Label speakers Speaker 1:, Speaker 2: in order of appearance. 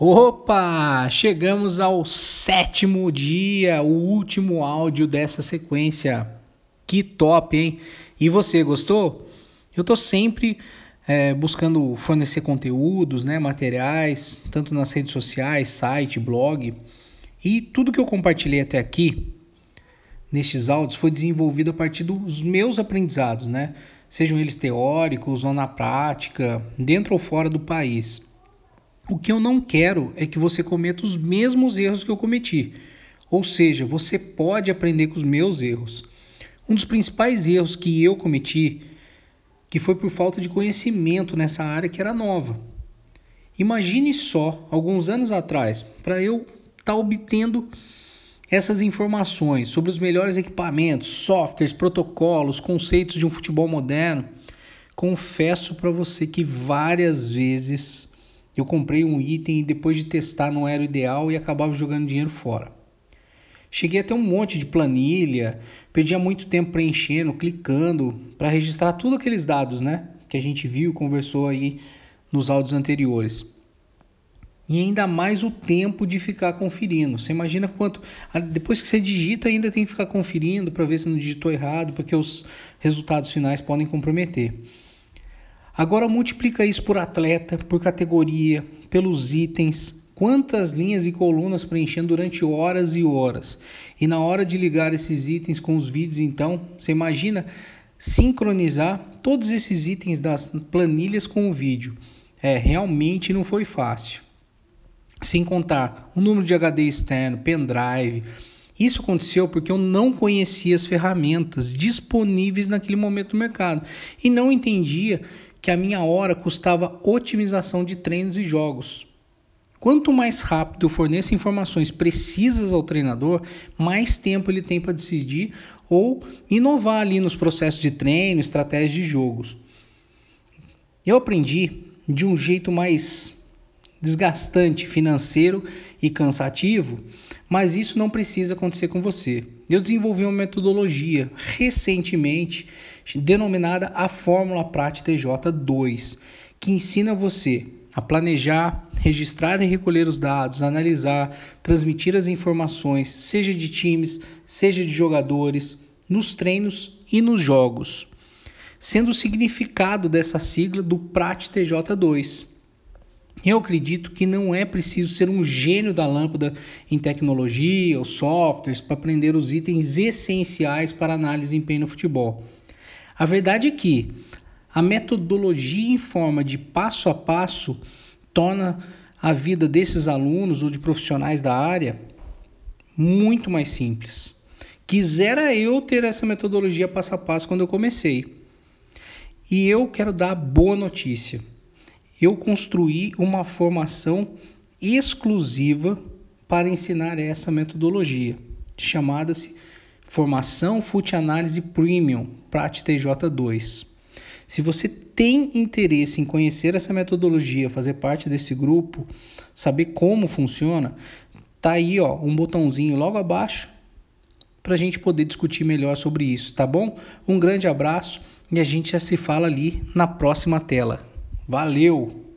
Speaker 1: Opa! Chegamos ao sétimo dia, o último áudio dessa sequência. Que top, hein? E você gostou? Eu tô sempre é, buscando fornecer conteúdos, né, materiais, tanto nas redes sociais, site, blog. E tudo que eu compartilhei até aqui, nestes áudios, foi desenvolvido a partir dos meus aprendizados, né? Sejam eles teóricos ou na prática, dentro ou fora do país. O que eu não quero é que você cometa os mesmos erros que eu cometi. Ou seja, você pode aprender com os meus erros. Um dos principais erros que eu cometi, que foi por falta de conhecimento nessa área que era nova. Imagine só, alguns anos atrás, para eu estar tá obtendo essas informações sobre os melhores equipamentos, softwares, protocolos, conceitos de um futebol moderno. Confesso para você que várias vezes eu comprei um item e depois de testar não era o ideal e acabava jogando dinheiro fora. Cheguei a ter um monte de planilha, perdia muito tempo preenchendo, clicando para registrar tudo aqueles dados, né, que a gente viu, conversou aí nos áudios anteriores. E ainda mais o tempo de ficar conferindo. Você imagina quanto. Depois que você digita, ainda tem que ficar conferindo para ver se não digitou errado, porque os resultados finais podem comprometer. Agora multiplica isso por atleta, por categoria, pelos itens, quantas linhas e colunas preenchendo durante horas e horas. E na hora de ligar esses itens com os vídeos, então, você imagina sincronizar todos esses itens das planilhas com o vídeo. É, realmente não foi fácil. Sem contar o número de HD externo, pendrive. Isso aconteceu porque eu não conhecia as ferramentas disponíveis naquele momento no mercado e não entendia que a minha hora custava otimização de treinos e jogos. Quanto mais rápido eu forneço informações precisas ao treinador, mais tempo ele tem para decidir ou inovar ali nos processos de treino, estratégias de jogos. Eu aprendi de um jeito mais desgastante, financeiro e cansativo, mas isso não precisa acontecer com você. Eu desenvolvi uma metodologia recentemente denominada a Fórmula Prat TJ2, que ensina você a planejar, registrar e recolher os dados, analisar, transmitir as informações, seja de times, seja de jogadores, nos treinos e nos jogos. Sendo o significado dessa sigla do Prat TJ2 eu acredito que não é preciso ser um gênio da lâmpada em tecnologia ou softwares para aprender os itens essenciais para análise de desempenho no futebol. A verdade é que a metodologia em forma de passo a passo torna a vida desses alunos ou de profissionais da área muito mais simples. Quisera eu ter essa metodologia passo a passo quando eu comecei. E eu quero dar boa notícia eu construí uma formação exclusiva para ensinar essa metodologia, chamada-se Formação Fute Análise Premium Prat TJ2. Se você tem interesse em conhecer essa metodologia, fazer parte desse grupo, saber como funciona, tá aí ó, um botãozinho logo abaixo para a gente poder discutir melhor sobre isso, tá bom? Um grande abraço e a gente já se fala ali na próxima tela. Valeu!